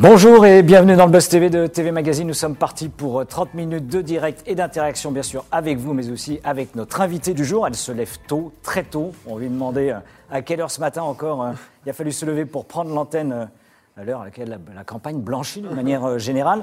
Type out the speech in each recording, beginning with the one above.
Bonjour et bienvenue dans le Buzz TV de TV Magazine. Nous sommes partis pour 30 minutes de direct et d'interaction, bien sûr, avec vous, mais aussi avec notre invitée du jour. Elle se lève tôt, très tôt. On lui demandait euh, à quelle heure ce matin encore euh, il a fallu se lever pour prendre l'antenne euh, à l'heure à laquelle la, campagne blanchit de manière générale.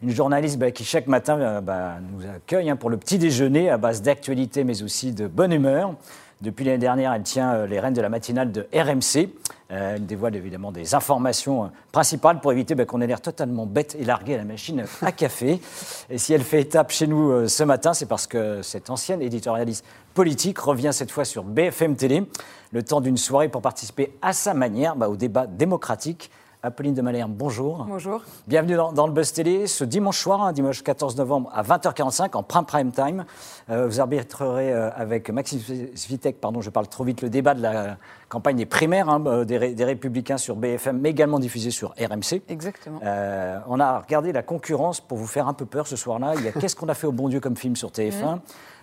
Une journaliste bah, qui chaque matin bah, nous accueille hein, pour le petit déjeuner à base d'actualité, mais aussi de bonne humeur. Depuis l'année dernière, elle tient les rênes de la matinale de RMC. Euh, elle dévoile évidemment des informations euh, principales pour éviter ben, qu'on ait l'air totalement bête et largué à la machine à café. Et si elle fait étape chez nous euh, ce matin, c'est parce que cette ancienne éditorialiste politique revient cette fois sur BFM Télé, le temps d'une soirée pour participer à sa manière bah, au débat démocratique Apolline de Malherbe, bonjour. Bonjour. Bienvenue dans, le Buzz Télé. Ce dimanche soir, hein, dimanche 14 novembre à 20h45 en prime prime time, euh, vous arbitrerez euh, avec Maxime Svitek, pardon, je parle trop vite, le débat de la campagne des primaires hein, euh, des, Républicains sur BFM, mais également diffusé sur RMC. Exactement. on a regardé la concurrence pour vous faire un peu peur ce soir-là. Il y a Qu'est-ce qu'on a fait au bon Dieu comme film sur TF1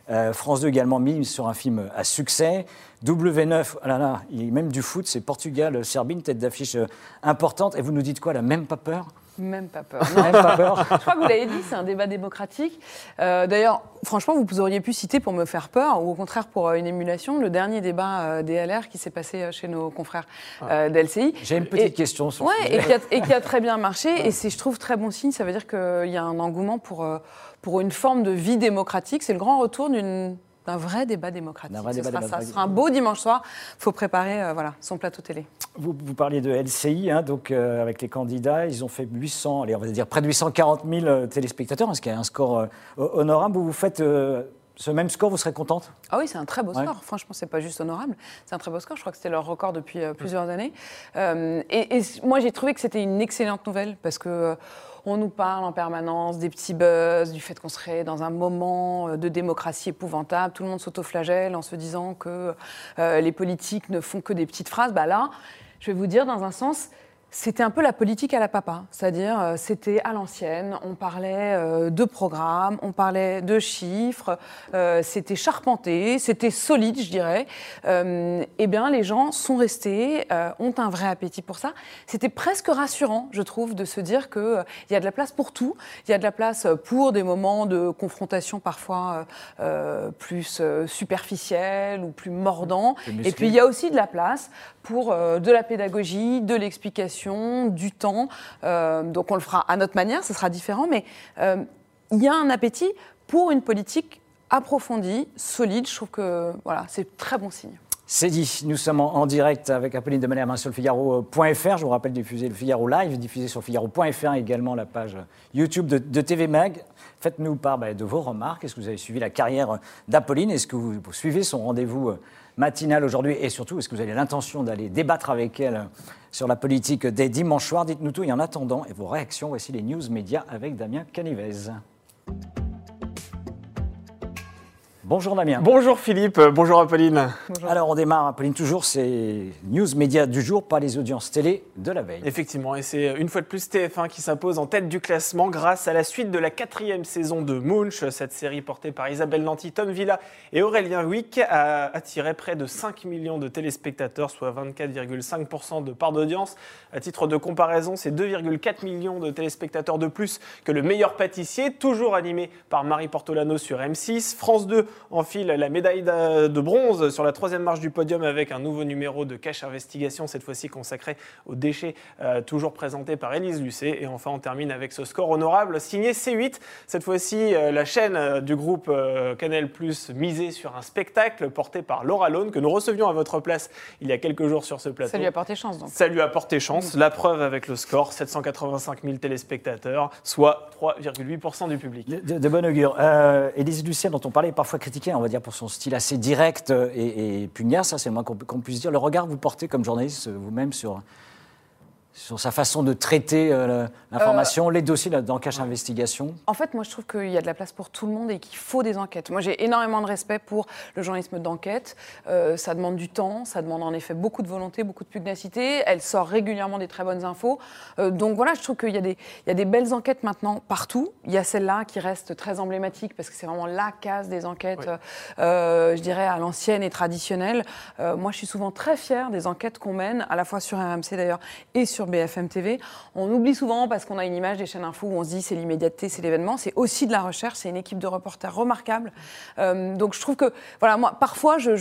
euh, France 2 également mis sur un film à succès. W9, ah là là, il même du foot, c'est Portugal, Serbie, une tête d'affiche euh, importante. Et vous nous dites quoi, la même pas peur? Même pas peur. Même pas peur. Je crois que vous l'avez dit, c'est un débat démocratique. Euh, d'ailleurs, franchement, vous auriez pu citer pour me faire peur, ou au contraire pour une émulation, le dernier débat des LR qui s'est passé chez nos confrères ah. d'LCI. J'ai une petite question sur ouais, et qui, a, et qui, a, très bien marché. Et c'est, je trouve, très bon signe. Ça veut dire qu'il y a un engouement pour pour une forme de vie démocratique. C'est le grand retour d'un vrai débat démocratique. Vrai débat sera ça. Ce sera un beau dimanche soir. Il faut préparer euh, voilà, son plateau télé. Vous, vous parliez de LCI, hein, donc euh, avec les candidats, ils ont fait 800, allez, on va dire près de 840 000 euh, téléspectateurs, ce qui est un score honorable? Vous, vous faites ce même score, vous serez contente? Ah oui, c'est un très beau score. Franchement, c'est pas juste honorable. C'est un très beau score. Je crois que c'était leur record depuis plusieurs années. et, moi, j'ai trouvé que c'était une excellente nouvelle parce que on nous parle en permanence des petits buzz, du fait qu'on serait dans un moment euh, de démocratie épouvantable. Tout le monde s'autoflagelle en se disant que euh, les politiques ne font que des petites phrases. Bah là, je vais vous dire, dans un sens, c'était un peu la politique à la papa, c'est-à-dire euh, c'était à l'ancienne, on parlait euh, de programmes, on parlait de chiffres, euh, c'était charpenté, c'était solide, je dirais. eh bien, les gens sont restés, ont un vrai appétit pour ça. C'était presque rassurant, je trouve, de se dire qu'il y a de la place pour tout, il y a de la place pour des moments de confrontation parfois plus superficiels ou plus mordants, et puis il y a aussi de la place pour de la pédagogie, de l'explication du temps. Euh, donc on le fera à notre manière, ce sera différent, mais euh, il y a un appétit pour une politique approfondie, solide. Je trouve que voilà, c'est très bon signe. C'est dit, nous sommes en, direct avec Apolline de Malherbe sur le Figaro.fr. Je vous rappelle diffuser le Figaro Live, diffuser sur Figaro.fr également la page YouTube de, TV Mag. Faites-nous part bah, de vos remarques. Est-ce que vous avez suivi la carrière d'Apolline? Est-ce que vous, suivez son rendez-vous euh, matinal aujourd'hui. Et surtout, est-ce que vous avez l'intention d'aller débattre avec elle sur la politique des dimanches soirs? Dites-nous tout. Et en attendant, et vos réactions, voici les news médias avec Damien Canivez. Bonjour Damien. Bonjour Philippe, bonjour Apolline. Alors on démarre Apolline toujours, c'est news médias du jour, pas les audiences télé de la veille. Effectivement, et c'est une fois de plus TF1 qui s'impose en tête du classement grâce à la suite de la quatrième saison de Munch. Cette série portée par Isabelle Nanty, Tom Villa et Aurélien Wick a attiré près de 5 millions de téléspectateurs, soit 24,5% de part d'audience. À titre de comparaison, c'est 2,4 millions de téléspectateurs de plus que le meilleur pâtissier, toujours animé par Marie Portolano sur M6. France 2 enfile la médaille de bronze sur la troisième marche du podium avec un nouveau numéro de Cache Investigation, cette fois-ci consacré aux déchets, euh, toujours présenté par Élise Lucet. Et enfin, on termine avec ce score honorable signé C8. Cette fois-ci, euh, la chaîne euh, du groupe Canal Plus misée sur un spectacle porté par Laura Lone que nous recevions à votre place il y a quelques jours sur ce plateau. Ça lui a porté chance donc. Ça lui a porté chance. La preuve avec le score 785 000 téléspectateurs, soit 3,8% du public. De, de bon augure. Élise Lucet, dont on parlait parfois critiqué, on va dire, pour son style assez direct et, pugnace, ça c'est le moins qu'on puisse dire. Le regard que vous portez comme journaliste vous-même sur sur sa façon de traiter euh, l'information, les dossiers d'enquête investigation En fait, moi, je trouve qu'il y a de la place pour tout le monde et qu'il faut des enquêtes. Moi, j'ai énormément de respect pour le journalisme d'enquête. Euh, ça demande du temps, ça demande en effet beaucoup de volonté, beaucoup de pugnacité. Elle sort régulièrement des très bonnes infos. Euh, donc voilà, je trouve qu'il y, y, a des belles enquêtes maintenant partout. Il y a celle-là qui reste très emblématique parce que c'est vraiment la case des enquêtes, je dirais, à l'ancienne et traditionnelle. moi, je suis souvent très fière des enquêtes qu'on mène, à la fois sur RMC d'ailleurs et sur BFM TV. On oublie souvent parce qu'on a une image des chaînes info où on se dit c'est l'immédiateté, c'est l'événement. C'est aussi de la recherche. C'est une équipe de reporters remarquable. Euh, donc je trouve que, voilà, moi, parfois, je,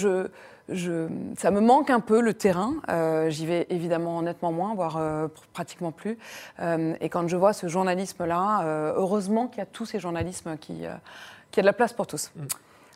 je ça me manque un peu le terrain. Euh, J'y vais évidemment nettement moins, voire euh, pratiquement plus. Et quand je vois ce journalisme-là, heureusement qu'il y a tous ces journalismes qui, qui a de la place pour tous. Mm.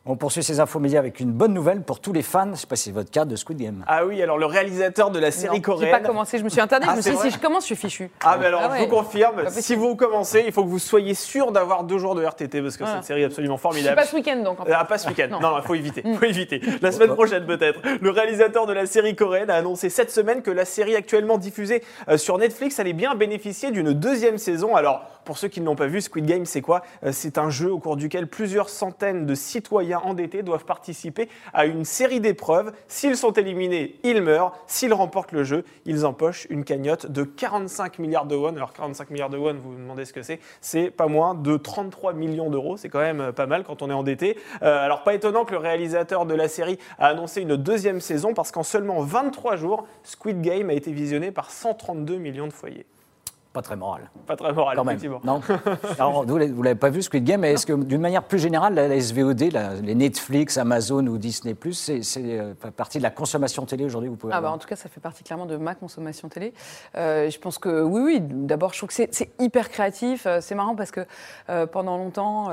On poursuit ces infos médias avec une bonne nouvelle pour tous les fans, je ne sais pas si c'est votre cas, de Squid Game. Ah oui, alors le réalisateur de la série J'ai coréenne. pas commencé, je me suis interdit. Ah, je me c'est suis dit, vrai si je commence, je suis fichu. Ah, mais alors, Ah je vous confirme, si vous commencez, il faut que vous soyez sûr d'avoir deux jours de RTT parce que Voilà. cette série est absolument Je suis formidable. pas ce week-end donc. en fait. Ah, pas ce week-end. Non. Non, il faut éviter. faut éviter. La semaine prochaine, peut-être. Le réalisateur de la série coréenne a annoncé cette semaine que la série actuellement diffusée euh, sur Netflix allait bien bénéficier d'une deuxième saison. Alors, pour ceux qui ne l'ont pas vu, Squid Game, c'est quoi? Euh, C'est un jeu au cours duquel plusieurs centaines de citoyens endettés doivent participer à une série d'épreuves. S'ils sont éliminés, ils meurent. S'ils remportent le jeu, ils empochent une cagnotte de 45 milliards de won. Alors, 45 milliards de won, vous vous demandez ce que c'est? C'est pas moins de 33 millions d'euros. C'est quand même euh, pas mal quand on est endetté. Euh, alors, pas étonnant que le réalisateur de la série a annoncé une deuxième saison parce qu'en seulement 23 jours, Squid Game a été visionné par 132 millions de foyers. Pas très moral. Pas très moral, Quand même. effectivement. Non. Alors, vous ne l'avez pas vu, Squid Game, mais est-ce que d'une manière plus générale, la, la SVOD, la- les Netflix, Amazon ou Disney, c'est c'est, euh, partie de la consommation télé aujourd'hui vous pouvez Ah bah, en tout cas, ça fait partie clairement de ma consommation télé. Euh, je pense que oui, oui. D'abord, je trouve que c'est- c'est hyper créatif. Euh, C'est marrant parce que euh, pendant longtemps,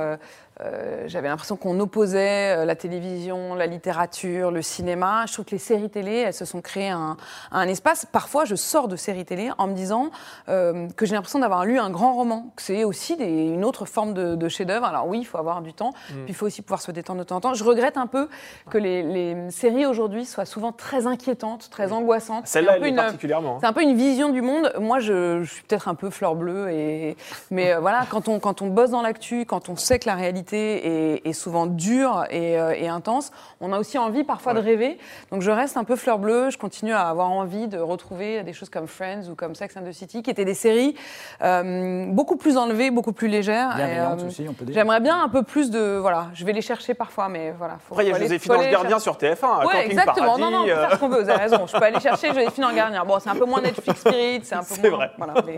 euh, j'avais l'impression qu'on opposait euh, la télévision, la littérature, le cinéma. Je trouve que les séries télé, elles se sont créées un, un espace. Parfois, je sors de séries télé en me disant euh, que j'ai l'impression d'avoir lu un grand roman, que c'est aussi des- une autre forme de, de chef-d'œuvre. Alors oui, il faut avoir du temps, Mm. puis il faut aussi pouvoir se détendre de temps en temps. Je regrette un peu que les, les séries aujourd'hui soient souvent très inquiétantes, très angoissantes. C'est Celle-là, un peu elle est une- particulièrement. hein. c'est un peu une vision du monde. Moi, je, je suis peut-être un peu fleur bleue, et, mais voilà, quand on, quand on bosse dans l'actu, quand on sait que la réalité est, est souvent dure et, euh, et intense, on a aussi envie parfois de rêver. Donc je reste un peu fleur bleue, je continue à avoir envie de retrouver des choses comme Friends ou comme Sex and the City, qui étaient des séries euh, beaucoup plus enlevées, beaucoup plus légères. Euh, aussi, on peut dire. J'aimerais bien un peu plus de... Voilà, je vais les chercher parfois, mais voilà. Faut, Après, il y a Joséphine Gardien sur TF1, à Ouais, Camping exactement. Paradis. non, non, on peut faire ce qu'on veut, vous avez raison. Je peux aller chercher Joséphine en Garnier. Bon, c'est un peu moins Netflix Spirit, c'est un peu C'est moins. vrai. Voilà, mais-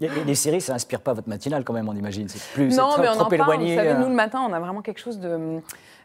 Les, les- les séries, ça inspire pas votre matinale quand même, on imagine. C'est plus c'est Non, trop, mais on trop en parle. éloigné. Vous savez, nous, le on a vraiment quelque chose de.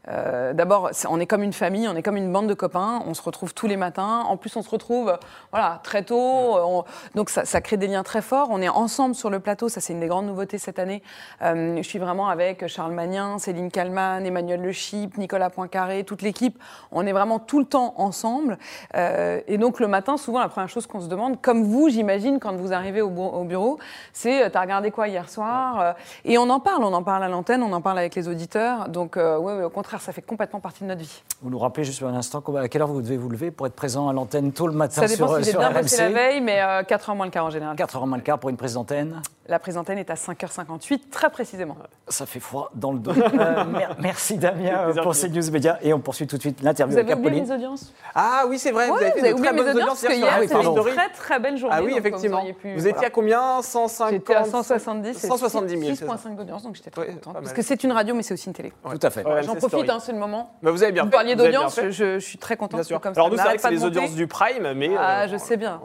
Euh, D'abord, on est comme une famille, on est comme une bande de copains, on se retrouve tous les matins. En plus, on se retrouve voilà, très tôt, on- donc ça, ça crée des liens très forts. On est ensemble sur le plateau, ça c'est une des grandes nouveautés cette année. Euh, je suis vraiment avec Charles Magnin, Céline Kalman, Emmanuel Le Chip, Nicolas Poincaré, toute l'équipe. On est vraiment tout le temps ensemble. Euh, et donc le matin, souvent, la première chose qu'on se demande, comme vous, j'imagine, quand vous arrivez au, bu- au bureau, c'est t'as regardé quoi hier soir Et on en parle, on en parle à l'antenne, on en parle avec les auditeurs. Donc ouais, ouais, au contraire, ça fait complètement partie de notre vie. Vous nous rappelez juste un instant à quelle heure vous devez vous lever pour être présent à l'antenne tôt le matin Ça dépend sur, si sur bien bossé la RMC veille, mais euh, 4h moins le quart en général. 4h moins le quart pour une prise d'antenne. La prise d'antenne est à 5h58, très précisément. Ça fait froid dans le dos. Euh, mer- merci Damien euh, pour ces news médias et on poursuit tout de suite l'interview Vous avez oublié mes audiences? Ah oui, c'est vrai, vous avez fait vous avez de oublié très mes audiences audiences parce que hier sur c'était une story. très très belle journée. Ah oui, donc, effectivement. Vous, auriez pu, Vous voilà. étiez à combien? 150 J'étais à 170 et 170 000, c'est ça. 6,5 d'audience, donc j'étais très Ouais, contente. Parce que c'est une radio, mais c'est aussi une télé. Tout à fait. Ouais, J'en profite, hein, c'est le moment. Bah, vous avez bien Vous parliez d'audience, je, suis très contente Alors nous, c'est vrai que c'est les audiences du Prime, mais... Ah, euh, je sais bien.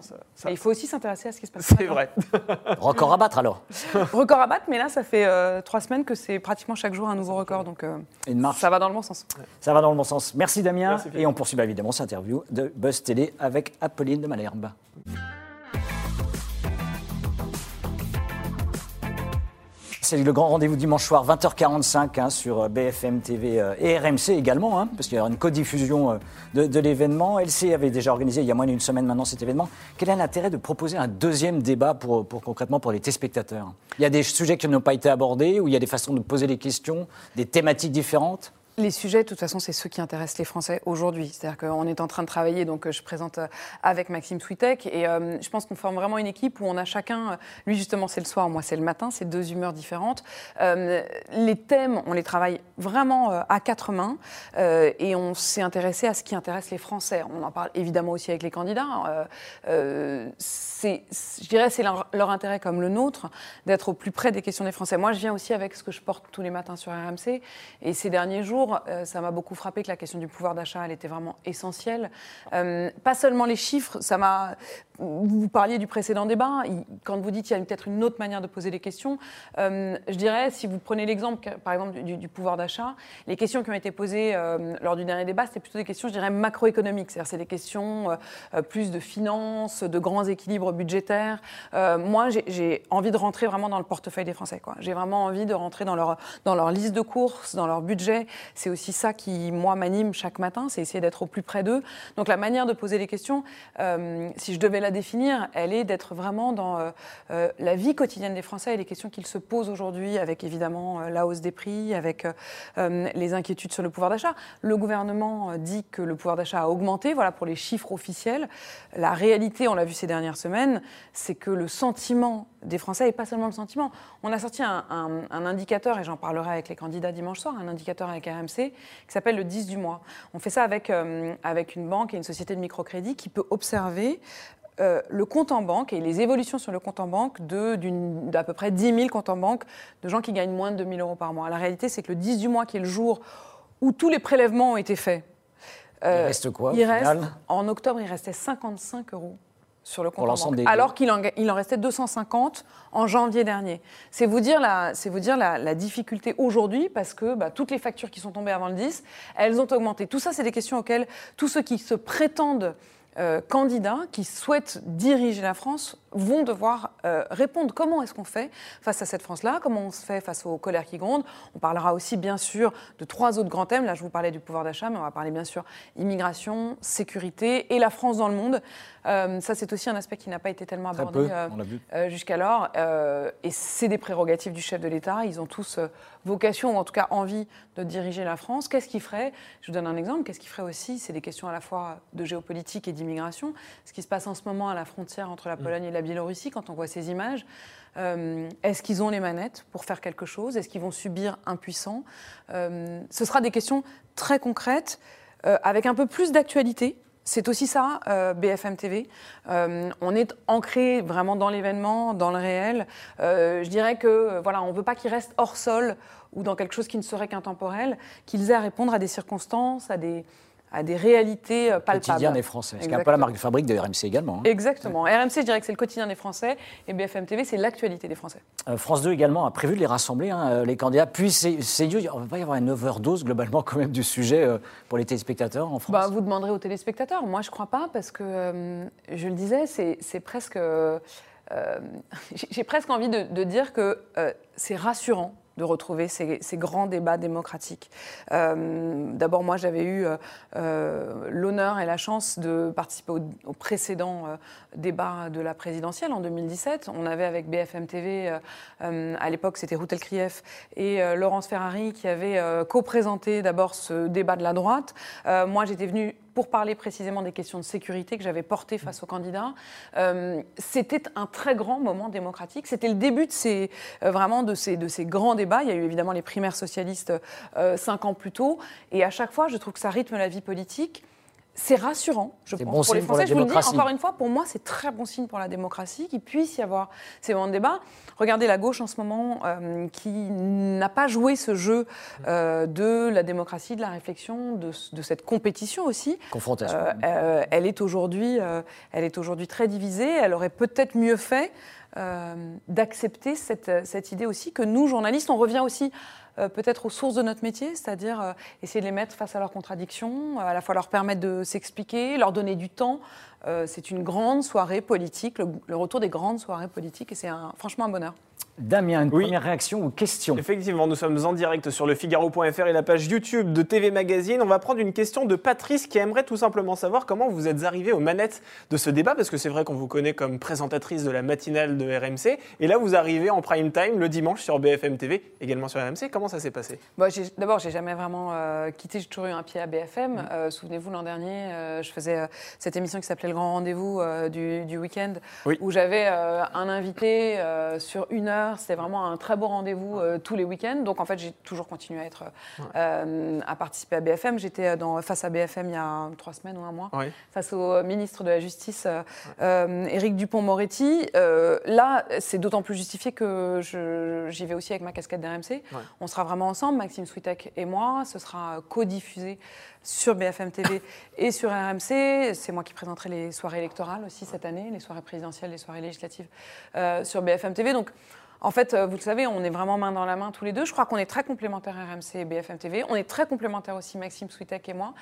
il faut aussi s'intéresser à ce qui se passe. C'est vrai. Record à battre alors. Record à battre, mais là, ça fait euh, trois semaines que c'est pratiquement chaque jour un nouveau record, donc euh, Une marche. ça va dans le bon sens. Ça va dans le bon sens. Merci Damien. Merci, et on poursuit bah, évidemment cette interview de Buzz Télé avec Apolline de Malherbe. C'est le grand rendez-vous dimanche soir, 20h45 hein, sur BFM TV euh, et RMC également, hein, parce qu'il y aura une codiffusion euh, de, de l'événement. LC avait déjà organisé il y a moins d'une semaine maintenant cet événement. Quel est l'intérêt de proposer un deuxième débat pour concrètement pour les téléspectateurs? Il y a des sujets qui n'ont pas été abordés, ou il y a des façons de poser les questions, des thématiques différentes? Les sujets, de toute façon, c'est ceux qui intéressent les Français aujourd'hui. C'est-à-dire qu'on est en train de travailler, donc euh, je présente euh, avec Maxime Switek, et euh, je pense qu'on forme vraiment une équipe où on a chacun, lui justement c'est le soir, moi c'est le matin, c'est deux humeurs différentes. Les thèmes, on les travaille vraiment à quatre mains, et on s'est intéressé à ce qui intéresse les Français. On en parle évidemment aussi avec les candidats. C'est, je dirais, c'est leur intérêt comme le nôtre d'être au plus près des questions des Français. Moi, je viens aussi avec ce que je porte tous les matins sur RMC, et ces derniers jours, euh, ça m'a beaucoup frappé que la question du pouvoir d'achat, elle était vraiment essentielle. Euh, pas seulement les chiffres, ça m'a vous parliez du précédent débat. Quand vous dites qu'il y a peut-être une autre manière de poser les questions, euh, je dirais, si vous prenez l'exemple, par exemple, du, pouvoir d'achat, les questions qui ont été posées euh, lors du dernier débat, c'était plutôt des questions, je dirais, macroéconomiques. C'est-à-dire, c'est des questions euh, plus de finances, de grands équilibres budgétaires. moi, j'ai envie de rentrer vraiment dans le portefeuille des Français. J'ai vraiment envie de rentrer dans leur, dans leur liste de courses, dans leur budget. C'est aussi ça qui, moi, m'anime chaque matin, c'est essayer d'être au plus près d'eux. Donc, la manière de poser les questions, si je devais définir, elle est d'être vraiment dans euh, euh, la vie quotidienne des Français et les questions qu'ils se posent aujourd'hui, avec évidemment euh, la hausse des prix, avec les inquiétudes sur le pouvoir d'achat. Le gouvernement dit que le pouvoir d'achat a augmenté, voilà pour les chiffres officiels. La réalité, on l'a vu ces dernières semaines, c'est que le sentiment des Français, et pas seulement le sentiment. On a sorti un, indicateur, et j'en parlerai avec les candidats dimanche soir, un indicateur avec RMC, qui s'appelle le 10 du mois. On fait ça avec, avec une banque et une société de microcrédit qui peut observer euh, le compte en banque et les évolutions sur le compte en banque d'à peu près 10 000 comptes en banque de gens qui gagnent moins de 2 000 euros par mois. La réalité, c'est que le 10 du mois, qui est le jour où tous les prélèvements ont été faits, euh, il reste quoi il reste, En octobre, il restait 55 euros sur le compte en banque, alors qu'il en, il en, restait 250 en janvier dernier. C'est vous dire la, vous dire la, difficulté aujourd'hui, parce que bah, toutes les factures qui sont tombées avant le 10, elles ont augmenté. Tout ça, c'est des questions auxquelles tous ceux qui se prétendent euh, candidats qui souhaitent diriger la France vont devoir euh, répondre. Comment est-ce qu'on fait face à cette France-là? Comment on se fait face aux colères qui grondent? On parlera aussi, bien sûr, de trois autres grands thèmes. Là, je vous parlais du pouvoir d'achat, mais on va parler, bien sûr, immigration, sécurité et la France dans le monde. Euh, ça, c'est aussi un aspect qui n'a pas été tellement abordé jusqu'alors. et c'est des prérogatives du chef de l'État. Ils ont tous vocation, ou en tout cas envie, de diriger la France. Qu'est-ce qu'il ferait Je vous donne un exemple. Qu'est-ce qu'il ferait aussi? C'est des questions à la fois de géopolitique et d'immigration. Ce qui se passe en ce moment à la frontière entre la mm. Pologne et la Biélorussie, quand on voit ces images, euh, est-ce qu'ils ont les manettes pour faire quelque chose? Est-ce qu'ils vont subir impuissants euh, Ce sera des questions très concrètes, euh, avec un peu plus d'actualité. C'est aussi ça, BFM TV. on est ancré vraiment dans l'événement, dans le réel. je dirais que voilà, on ne veut pas qu'ils restent hors sol ou dans quelque chose qui ne serait qu'intemporel, qu'ils aient à répondre à des circonstances, à des, à des réalités euh, palpables. Le quotidien des Français. C'est un peu la marque de fabrique de RMC également. Hein. Exactement. RMC, je dirais que c'est le quotidien des Français et BFM TV, c'est l'actualité des Français. Euh, France 2 également a prévu de les rassembler, hein, euh, les candidats. Puis c'est Dieu, on va pas y avoir une overdose globalement quand même du sujet pour les téléspectateurs en France bah, Vous demanderez aux téléspectateurs. Moi, je ne crois pas parce que, je le disais, c'est presque... J'ai presque envie de, de dire que c'est rassurant de retrouver ces, grands débats démocratiques. Euh, d'abord, moi, j'avais eu euh, euh, l'honneur et la chance de participer au, précédent débat de la présidentielle en 2017. On avait avec BFM TV, à l'époque, c'était Routel Krief et Laurence Ferrari qui avaient co-présenté d'abord ce débat de la droite. moi, j'étais venue pour parler précisément des questions de sécurité que j'avais portées face aux candidats. C'était un très grand moment démocratique. C'était le début de ces, vraiment de ces, de ces grands débats. Il y a eu évidemment les primaires socialistes euh, cinq ans plus tôt. Et à chaque fois, je trouve que ça rythme la vie politique. C'est rassurant, je pense, pour les Français. je vous le dis, encore une fois, pour moi, c'est très bon signe pour la démocratie qu'il puisse y avoir ces moments de débat. Regardez la gauche en ce moment, euh, qui n'a pas joué ce jeu euh, de la démocratie, de la réflexion, de, cette compétition aussi. Confrontation. Euh, elle est aujourd'hui, elle est aujourd'hui très divisée. Elle aurait peut-être mieux fait d'accepter cette, cette idée aussi que nous, journalistes, on revient aussi peut-être aux sources de notre métier, c'est-à-dire euh, essayer de les mettre face à leurs contradictions, à la fois leur permettre de s'expliquer, leur donner du temps, euh, c'est une grande soirée politique, le, retour des grandes soirées politiques, et c'est franchement un bonheur. Damien, une première réaction ou question Effectivement, nous sommes en direct sur le Figaro.fr et la page YouTube de TV Magazine. On va prendre une question de Patrice qui aimerait tout simplement savoir comment vous êtes arrivée aux manettes de ce débat, parce que c'est vrai qu'on vous connaît comme présentatrice de la matinale de RMC, et là vous arrivez en prime time le dimanche sur BFM TV, également sur RMC. Comment ça s'est passé? Bon, D'abord, j'ai jamais vraiment euh, quitté, j'ai toujours eu un pied à BFM. Mm. Euh, souvenez-vous, l'an dernier, euh, je faisais cette émission qui s'appelait Le Grand Rendez-vous du, du week-end, où j'avais un invité sur une heure C'était vraiment un très beau rendez-vous euh, tous les week-ends. Donc en fait, j'ai toujours continué à être euh, à participer à BFM. J'étais dans face à BFM il y a trois semaines ou un mois, Oui. face au ministre de la Justice, euh, euh, Éric Dupont-Moretti. Euh, là, c'est d'autant plus justifié que j'y vais aussi avec ma casquette d'RMC. On sera vraiment ensemble, Maxime Switek et moi. Ce sera co-diffusé sur BFM TV et sur RMC. C'est moi qui présenterai les soirées électorales aussi cette année, les soirées présidentielles, les soirées législatives euh, sur BFM TV. Donc, en fait, euh, vous le savez, on est vraiment main dans la main tous les deux. Je crois qu'on est très complémentaires RMC et BFM TV. On est très complémentaires aussi Maxime Switek et moi.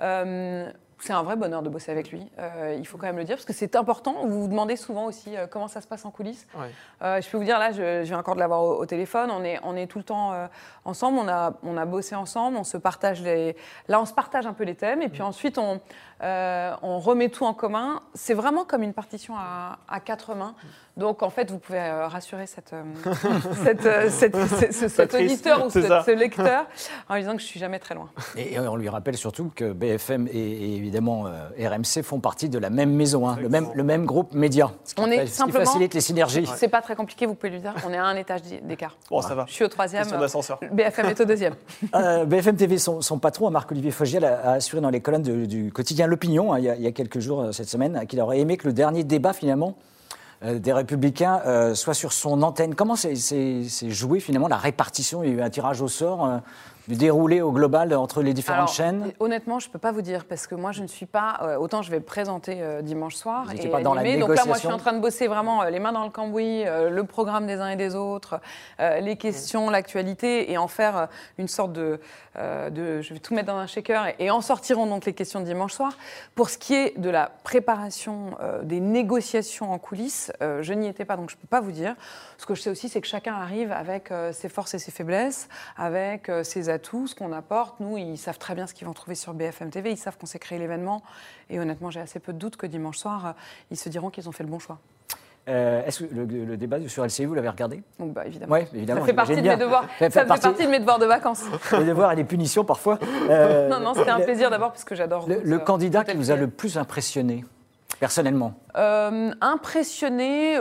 Euh, c'est un vrai bonheur de bosser avec lui. Euh, il faut quand même le dire parce que c'est important. Vous vous demandez souvent aussi euh, comment ça se passe en coulisses. Ouais. Euh, je peux vous dire, là, je, je viens encore de l'avoir au, au téléphone. On est, on est tout le temps ensemble. On a, on a bossé ensemble. On se partage les. Là, on se partage un peu les thèmes. Et puis ensuite, on, euh, on remet tout en commun. C'est vraiment comme une partition à, à quatre mains. Donc, en fait, vous pouvez euh, rassurer cette, euh, cette, euh, cette- ce- ce- cet auditeur ou ce, lecteur en lui disant que je suis jamais très loin. Et on lui rappelle surtout que BFM et, et évidemment euh, RMC font partie de la même maison, hein, le, même, le même groupe média. Ce qui, On est ce qui facilite les synergies. C'est pas très compliqué, vous pouvez lui dire. On est à un étage d'écart. Bon, ça va. Je suis au troisième. BFM est au deuxième. Euh, BFM TV, son, son patron, Marc-Olivier Fogiel, a, a assuré dans les colonnes de- du quotidien L'Opinion, hein, il, y a- quelques jours euh, cette semaine, qu'il aurait aimé que le dernier débat, finalement, euh, des Républicains euh, soit sur son antenne. Comment c'est joué, finalement, la répartition? Il y a eu un tirage au sort du déroulé au global entre les différentes Alors, chaînes Honnêtement, je ne peux pas vous dire parce que moi, je ne suis pas. euh, autant je vais présenter euh, dimanche soir. Vous et pas dans la animer. Donc là, moi, je suis négociation en train de bosser vraiment euh, les mains dans le cambouis, euh, le programme des uns et des autres, euh, les questions, l'actualité, et en faire euh, une sorte de, euh, de- Je vais tout mettre dans un shaker et, et en sortiront donc les questions de dimanche soir. Pour ce qui est de la préparation euh, des négociations en coulisses, euh, je n'y étais pas, donc je ne peux pas vous dire. Ce que je sais aussi, c'est que chacun arrive avec euh, ses forces et ses faiblesses, avec euh, ses atouts, ce qu'on apporte. Nous, ils savent très bien ce qu'ils vont trouver sur BFM TV, ils savent qu'on s'est créé l'événement. Et honnêtement, j'ai assez peu de doutes que dimanche soir, euh, ils se diront qu'ils ont fait le bon choix. Euh, Est-ce que le, le débat sur LCI, vous l'avez regardé? Donc, bah, évidemment. Oui, évidemment. Ça fait partie de mes devoirs. Ça fait partie- partie de mes devoirs de vacances. Les devoirs et les punitions parfois. Euh, Non, non, c'était un plaisir d'abord parce que j'adore. Le, candidat qui vous a le plus impressionné, personnellement? Euh, impressionné.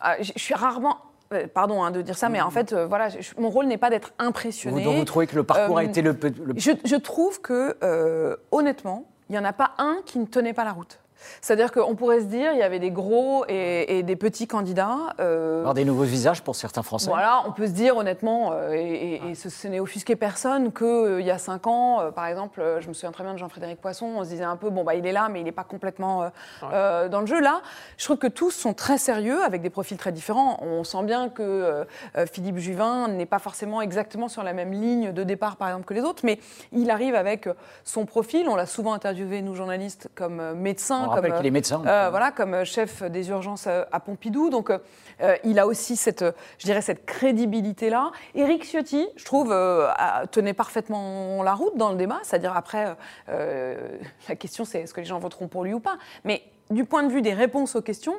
ah, je suis rarement. Euh, Pardon hein, de dire ça, mais en fait, euh, voilà, je- mon rôle n'est pas d'être vous, impressionné. dont vous trouvez que le parcours a Euh, été le, le Je, je trouve que, euh, honnêtement, il n'y en a pas un qui ne tenait pas la route. C'est-à-dire qu'on pourrait se dire, il y avait des gros et, et des petits candidats. euh, avoir des nouveaux visages pour certains Français voilà, on peut se dire honnêtement, euh, et, et- et ce, ce n'est offusqué personne qu'il y a cinq ans, euh, par exemple, euh, je me souviens très bien de Jean-Frédéric Poisson, on se disait un peu, bon, bah, il est là, mais il n'est pas complètement euh, euh, dans le jeu. Là, je trouve que tous sont très sérieux, avec des profils très différents. On sent bien que euh, euh, Philippe Juvin n'est pas forcément exactement sur la même ligne de départ, par exemple, que les autres, mais il arrive avec euh, son profil. On l'a souvent interviewé, nous, journalistes, comme euh, médecin. Rappelle comme, est médecin. euh, voilà, comme euh, chef des urgences euh, à Pompidou. Donc, euh, euh, il a aussi cette, euh, je dirais, cette crédibilité-là. Éric Ciotti, je trouve, euh, tenait parfaitement la route dans le débat. C'est-à-dire, après, euh, euh, la question, c'est est-ce que les gens voteront pour lui ou pas? Mais du point de vue des réponses aux questions,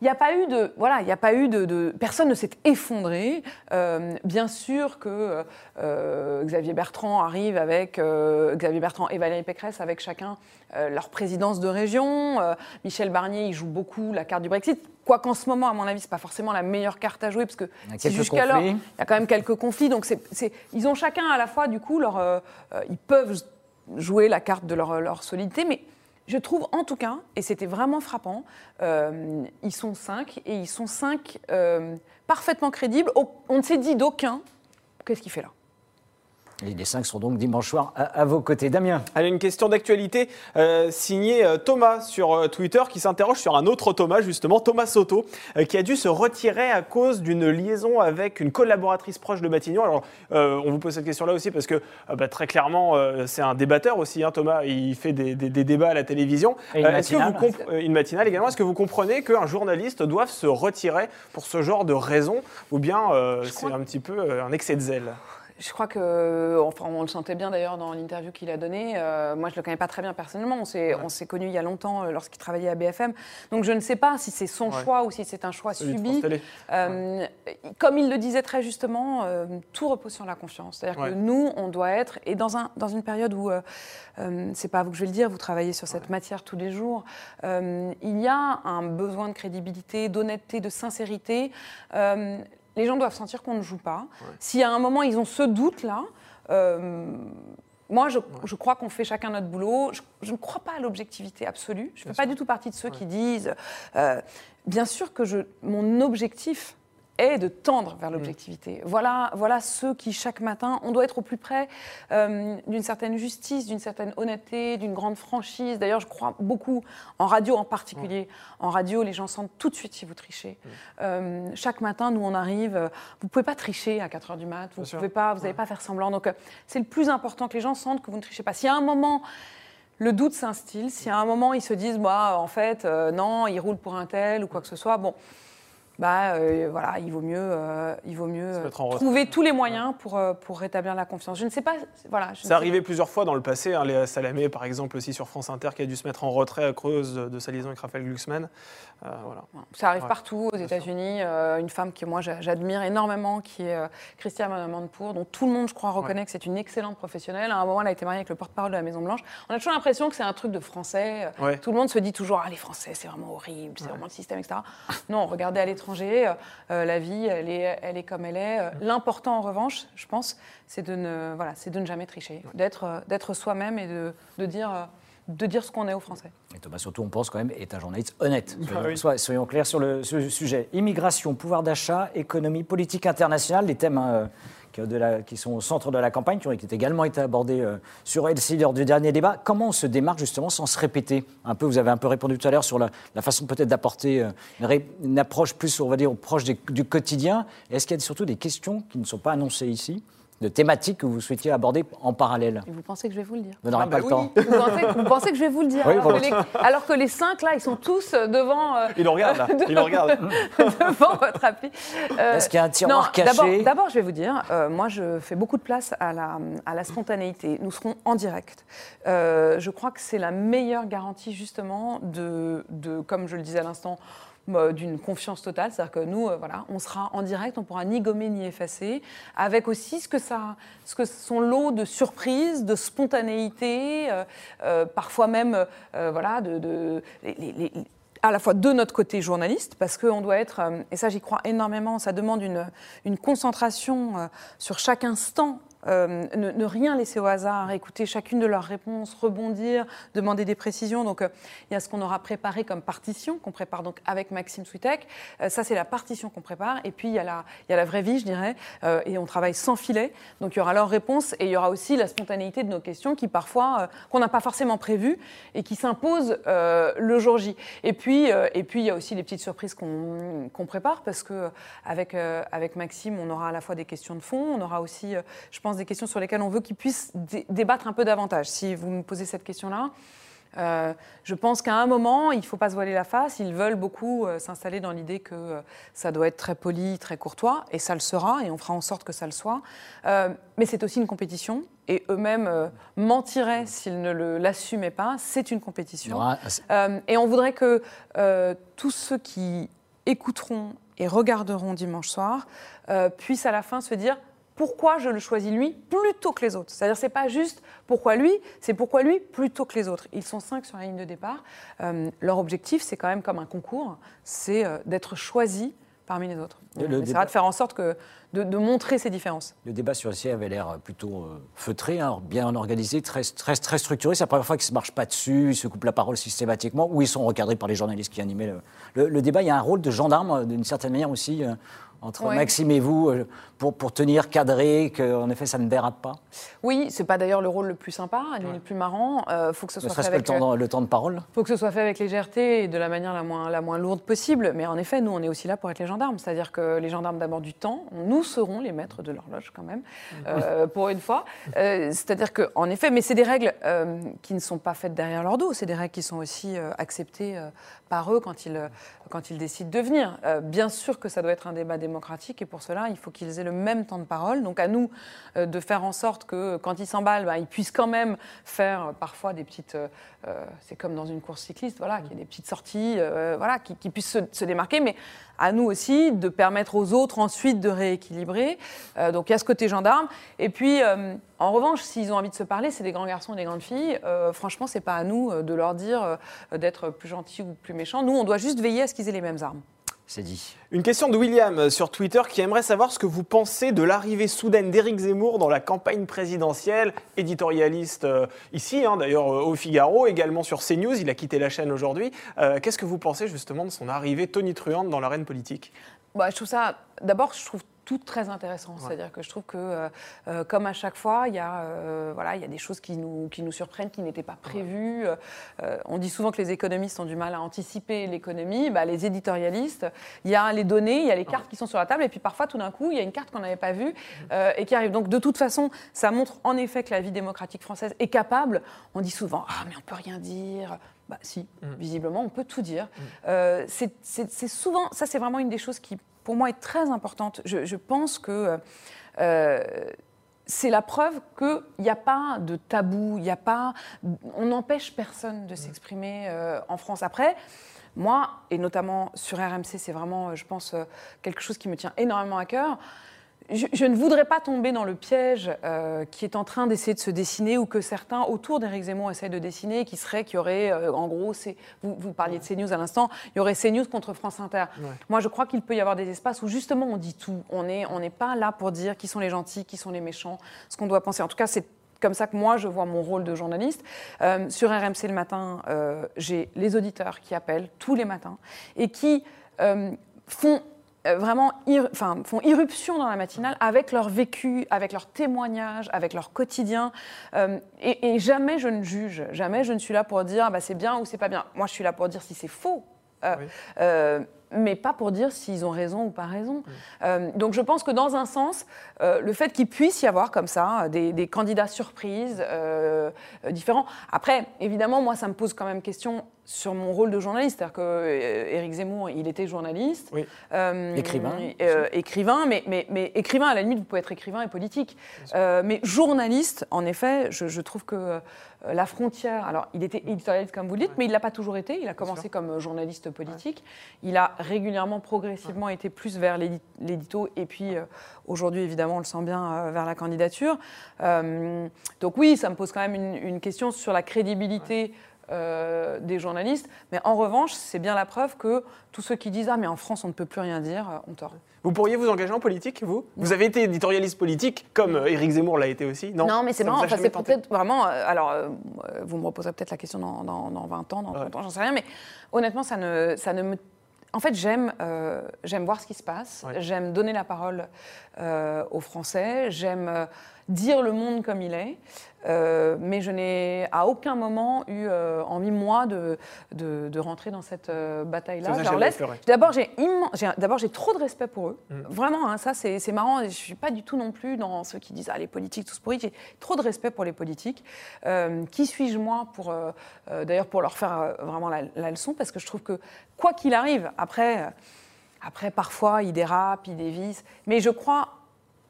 il n'y a pas eu de, voilà, il n'y a pas eu de, de- personne ne s'est effondré. Euh, bien sûr que euh, Xavier Bertrand arrive avec euh, Xavier Bertrand et Valérie Pécresse avec chacun leur présidence de région. Michel Barnier, il joue beaucoup la carte du Brexit. Quoi qu'en ce moment, à mon avis, c'est pas forcément la meilleure carte à jouer parce que si jusqu'alors, il y a quand même quelques conflits. Donc c'est, ils ont chacun à la fois, du coup, leur, ils peuvent jouer la carte de leur, leur solidité, mais je trouve en tout cas, et c'était vraiment frappant, euh, ils sont cinq et ils sont cinq euh, parfaitement crédibles. On ne s'est dit d'aucun. Qu'est-ce qu'il fait là Et les cinq sont donc dimanche soir à, à vos côtés. Damien Allez, une question d'actualité euh, signée euh, Thomas sur euh, Twitter qui s'interroge sur un autre Thomas, justement, Thomas Soto, euh, qui a dû se retirer à cause d'une liaison avec une collaboratrice proche de Matignon. Alors, euh, on vous pose cette question-là aussi parce que, euh, bah, très clairement, euh, c'est un débatteur aussi, hein, Thomas. Il fait des, des- des débats à la télévision. Une est-ce que vous matinale. comp- une matinale également. Est-ce que vous comprenez qu'un journaliste doive se retirer pour ce genre de raison ou bien euh, c'est un petit peu euh, un excès de zèle? Je crois que, enfin, on le sentait bien d'ailleurs dans l'interview qu'il a donnée. Euh, moi, je le connais pas très bien personnellement. On s'est, on s'est connus il y a longtemps euh, lorsqu'il travaillait à BFM. Donc, je ne sais pas si c'est son choix ou si c'est un choix subi. Euh, comme il le disait très justement, tout repose sur la confiance. C'est-à-dire que nous, on doit être, et dans, un, dans une période où, c'est pas à vous que je vais le dire, vous travaillez sur cette matière tous les jours, il y a un besoin de crédibilité, d'honnêteté, de sincérité les gens doivent sentir qu'on ne joue pas. Si à un moment ils ont ce doute-là, euh, moi, je, crois qu'on fait chacun notre boulot. Je, ne crois pas à l'objectivité absolue. Je ne fais pas du tout partie de ceux qui disent. Euh, bien sûr que je, mon objectif, est de tendre vers mm. l'objectivité. Voilà, voilà ceux qui, chaque matin, on doit être au plus près euh, d'une certaine justice, d'une certaine honnêteté, d'une grande franchise. D'ailleurs, je crois beaucoup en radio en particulier. En radio, les gens sentent tout de suite si vous trichez. Mm. Euh, chaque matin, nous, on arrive. Euh, vous ne pouvez pas tricher à 4 h du mat. Vous n'allez pas, vous pas faire semblant. Donc, c'est le plus important que les gens sentent que vous ne trichez pas. Si à un moment, le doute s'instille, si à un moment, ils se disent, bah, en fait, non, il roule pour un tel ou quoi que ce soit, bon bah, euh, voilà, il vaut mieux, euh, il vaut mieux euh, trouver tous les moyens pour, pour rétablir la confiance. Je ne sais pas. Voilà, C'est arrivé plusieurs fois dans le passé. Hein, Léa Salamé, par exemple, aussi sur France Inter, qui a dû se mettre en retrait à cause de sa liaison avec Raphaël Glucksmann. voilà. Ça arrive partout aux États-Unis. une femme que moi j'admire énormément, qui est Christiane Manpour, dont tout le monde, je crois, reconnaît que c'est une excellente professionnelle. À un moment, elle a été mariée avec le porte-parole de la Maison Blanche. On a toujours l'impression que c'est un truc de Français. Tout le monde se dit toujours, ah les Français, c'est vraiment horrible, c'est vraiment le système, etc. Non, regardez à l'étranger euh, euh, la vie, elle est, elle est comme elle est. Euh, l'important, en revanche, je pense, c'est de, ne, voilà, de ne jamais tricher, d'être, d'être soi-même et de, de dire de dire ce qu'on est aux Français. Et Thomas, surtout, on pense quand même, est un journaliste honnête. Soyons, soyons clairs sur le sujet. Immigration, pouvoir d'achat, économie, politique internationale, les thèmes hein, qui, sont au centre de la campagne, qui ont également été abordés euh, sur LCI lors du dernier débat. Comment on se démarque justement sans se répéter? Un peu Vous avez un peu répondu tout à l'heure sur la, façon peut-être d'apporter euh, une, approche plus, on va dire, proche du quotidien. Est-ce qu'il y a surtout des questions qui ne sont pas annoncées ici? De thématiques que vous souhaitiez aborder en parallèle. Et vous pensez que je vais vous le dire Vous n'aurez ah pas bah le temps. Vous pensez, que je vais vous le dire alors, que les, cinq, là, ils sont tous euh, devant... Euh, ils le regardent, là. ils le regardent. devant votre appli. Euh, Est-ce qu'il y a un tiroir caché D'abord, je vais vous dire, moi, je fais beaucoup de place à la, à la spontanéité. Nous serons en direct. je crois que c'est la meilleure garantie, justement, de, de comme je le disais à l'instant, euh, d'une confiance totale. C'est-à-dire que nous, euh, voilà, on sera en direct, on pourra ni gommer ni effacer, avec aussi ce que, ça, ce que son lot de surprises, de spontanéité, euh, parfois même voilà, de, à la fois de notre côté journaliste, parce qu'on doit être, et ça j'y crois énormément, ça demande une concentration sur chaque instant euh, ne, rien laisser au hasard, écouter chacune de leurs réponses, rebondir, demander des précisions. Donc, euh, il y a ce qu'on aura préparé comme partition, qu'on prépare donc avec Maxime Switek. Euh, ça, c'est la partition qu'on prépare. Et puis, il y, a la, il y a la vraie vie, je dirais. et on travaille sans filet. Donc, il y aura leurs réponses et il y aura aussi la spontanéité de nos questions qui, parfois, qu'on n'a pas forcément prévues et qui s'imposent le jour J. Et puis, et puis, il y a aussi les petites surprises qu'on prépare parce que avec, avec Maxime, on aura à la fois des questions de fond, on aura aussi, je pense, des questions sur lesquelles on veut qu'ils puissent débattre un peu davantage. Si vous me posez cette question-là, euh, je pense qu'à un moment, il ne faut pas se voiler la face. Ils veulent beaucoup euh, s'installer dans l'idée que euh, ça doit être très poli, très courtois, et ça le sera, et on fera en sorte que ça le soit. mais c'est aussi une compétition, et eux-mêmes mentiraient s'ils ne l'assumaient pas. C'est une compétition. et on voudrait que tous ceux qui écouteront et regarderont dimanche soir puissent à la fin se dire pourquoi je le choisis lui plutôt que les autres. C'est-à-dire c'est pas juste pourquoi lui, c'est pourquoi lui plutôt que les autres. Ils sont cinq sur la ligne de départ. Euh, leur objectif, c'est quand même comme un concours, c'est euh, d'être choisi parmi les autres. On essaiera de faire en sorte que, de, montrer ces différences. Le débat sur le ciel avait l'air plutôt euh, feutré, hein, bien organisé, très, très, très structuré. C'est la première fois qu'ils ne se marchent pas dessus, ils se coupent la parole systématiquement, ou ils sont recadrés par les journalistes qui animaient le, le débat. Il y a un rôle de gendarme, d'une certaine manière aussi, entre Maxime et vous euh, pour, pour tenir, cadrer, qu'en effet ça ne dérape pas Oui, c'est pas d'ailleurs le rôle le plus sympa, le plus marrant. Il euh, faut que ce soit fait avec le temps, le temps de parole. faut que ce soit fait avec légèreté et de la manière la moins, la moins lourde possible. Mais en effet, nous, on est aussi là pour être les gendarmes. C'est-à-dire que les gendarmes d'abord du temps, nous serons les maîtres de l'horloge quand même, euh, pour une fois. C'est-à-dire qu'en effet, mais c'est des règles qui ne sont pas faites derrière leur dos. C'est des règles qui sont aussi acceptées par eux quand ils, quand ils décident de venir. bien sûr que ça doit être un débat démocratique et pour cela, il faut qu'ils aient le même temps de parole. Donc à nous euh, de faire en sorte que quand ils s'emballent, bah, ils puissent quand même faire parfois des petites. c'est comme dans une course cycliste, voilà, qu'il y ait des petites sorties, voilà, qui, puissent se, démarquer. Mais à nous aussi de permettre aux autres ensuite de rééquilibrer. donc il y a ce côté gendarme. Et puis, en revanche, s'ils ont envie de se parler, c'est des grands garçons et des grandes filles. franchement, c'est pas à nous de leur dire d'être plus gentils ou plus méchants. Nous, on doit juste veiller à ce qu'ils aient les mêmes armes. C'est dit. Une question de William euh, sur Twitter qui aimerait savoir ce que vous pensez de l'arrivée soudaine d'Éric Zemmour dans la campagne présidentielle, éditorialiste euh, ici, hein, d'ailleurs euh, au Figaro, également sur CNews, il a quitté la chaîne aujourd'hui. Qu'est-ce que vous pensez justement de son arrivée tonitruante dans l'arène politique? Bah, Je trouve ça, d'abord, je trouve tout très intéressant. C'est-à-dire que je trouve que, euh, euh, comme à chaque fois, il y, a, euh, voilà, il y a des choses qui nous, qui nous surprennent, qui n'étaient pas prévues. on dit souvent que les économistes ont du mal à anticiper l'économie. Bah, les éditorialistes, il y a les données, il y a les cartes qui sont sur la table, et puis parfois, tout d'un coup, il y a une carte qu'on n'avait pas vue et qui arrive. Donc, de toute façon, ça montre en effet que la vie démocratique française est capable. On dit souvent Ah, mais on peut rien dire. Bah, si, mm. visiblement, on peut tout dire. Mm. c'est souvent, ça, c'est vraiment une des choses qui pour moi, est très importante. Je, pense que euh, c'est la preuve qu'il n'y a pas de tabou, il a pas, on n'empêche personne de s'exprimer euh, en France. Après, moi, et notamment sur RMC, c'est vraiment, je pense, euh, quelque chose qui me tient énormément à cœur je, ne voudrais pas tomber dans le piège euh, qui est en train d'essayer de se dessiner ou que certains autour d'Éric Zemmour essayent de dessiner, qui serait qu'il y aurait, euh, en gros, vous, vous, parliez de CNews à l'instant, il y aurait CNews contre France Inter. Moi, je crois qu'il peut y avoir des espaces où justement on dit tout. On n'est on pas là pour dire qui sont les gentils, qui sont les méchants, ce qu'on doit penser. En tout cas, c'est comme ça que moi je vois mon rôle de journaliste. Euh, sur RMC le matin, j'ai les auditeurs qui appellent tous les matins et qui font euh, vraiment enfin, font irruption dans la matinale avec leur vécu, avec leur témoignage, avec leur quotidien. Euh, et, jamais je ne juge, jamais je ne suis là pour dire bah, c'est bien ou c'est pas bien. Moi, je suis là pour dire si c'est faux. Euh, mais pas pour dire s'ils ont raison ou pas raison. Donc je pense que dans un sens, le fait qu'il puisse y avoir comme ça des, candidats surprises différents. Après, évidemment, moi, ça me pose quand même question sur mon rôle de journaliste. C'est-à-dire que Éric Zemmour, il était journaliste. écrivain. écrivain, mais, mais, mais, écrivain, à la limite, vous pouvez être écrivain et politique. mais journaliste, en effet, je, je trouve que euh, la frontière, alors il était éditorialiste comme vous le dites, mais il ne l'a pas toujours été. Il a commencé comme euh, journaliste politique. Il a régulièrement, progressivement été plus vers l'édito et puis euh, aujourd'hui, évidemment, on le sent bien vers la candidature. donc oui, ça me pose quand même une, question sur la crédibilité. Des journalistes. Mais en revanche, c'est bien la preuve que tous ceux qui disent Ah, mais en France, on ne peut plus rien dire, ont tort. Vous pourriez vous engager en politique, vous? Vous avez été éditorialiste politique, comme euh, Éric Zemmour l'a été aussi, non? Non, mais c'est marrant, c'est peut-être vraiment... Euh, alors, euh, vous me reposerez peut-être la question dans, 20 ans, dans 30 ans, j'en sais rien, mais honnêtement, ça ne, ça ne me... En fait, j'aime j'aime voir ce qui se passe, j'aime donner la parole aux Français, j'aime dire le monde comme il est. Euh, mais je n'ai à aucun moment eu euh, envie, moi, de, de, rentrer dans cette euh, bataille-là. D'abord, j'ai d'abord j'ai trop de respect pour eux. Mm. Vraiment, hein, ça, c'est marrant. Je ne suis pas du tout non plus dans ceux qui disent ah, les politiques, tous pourris. J'ai trop de respect pour les politiques. qui suis-je, moi, pour, d'ailleurs, pour leur faire vraiment la, la, leçon? Parce que je trouve que, quoi qu'il arrive, après, après, parfois, ils dérapent, ils dévissent. Mais je crois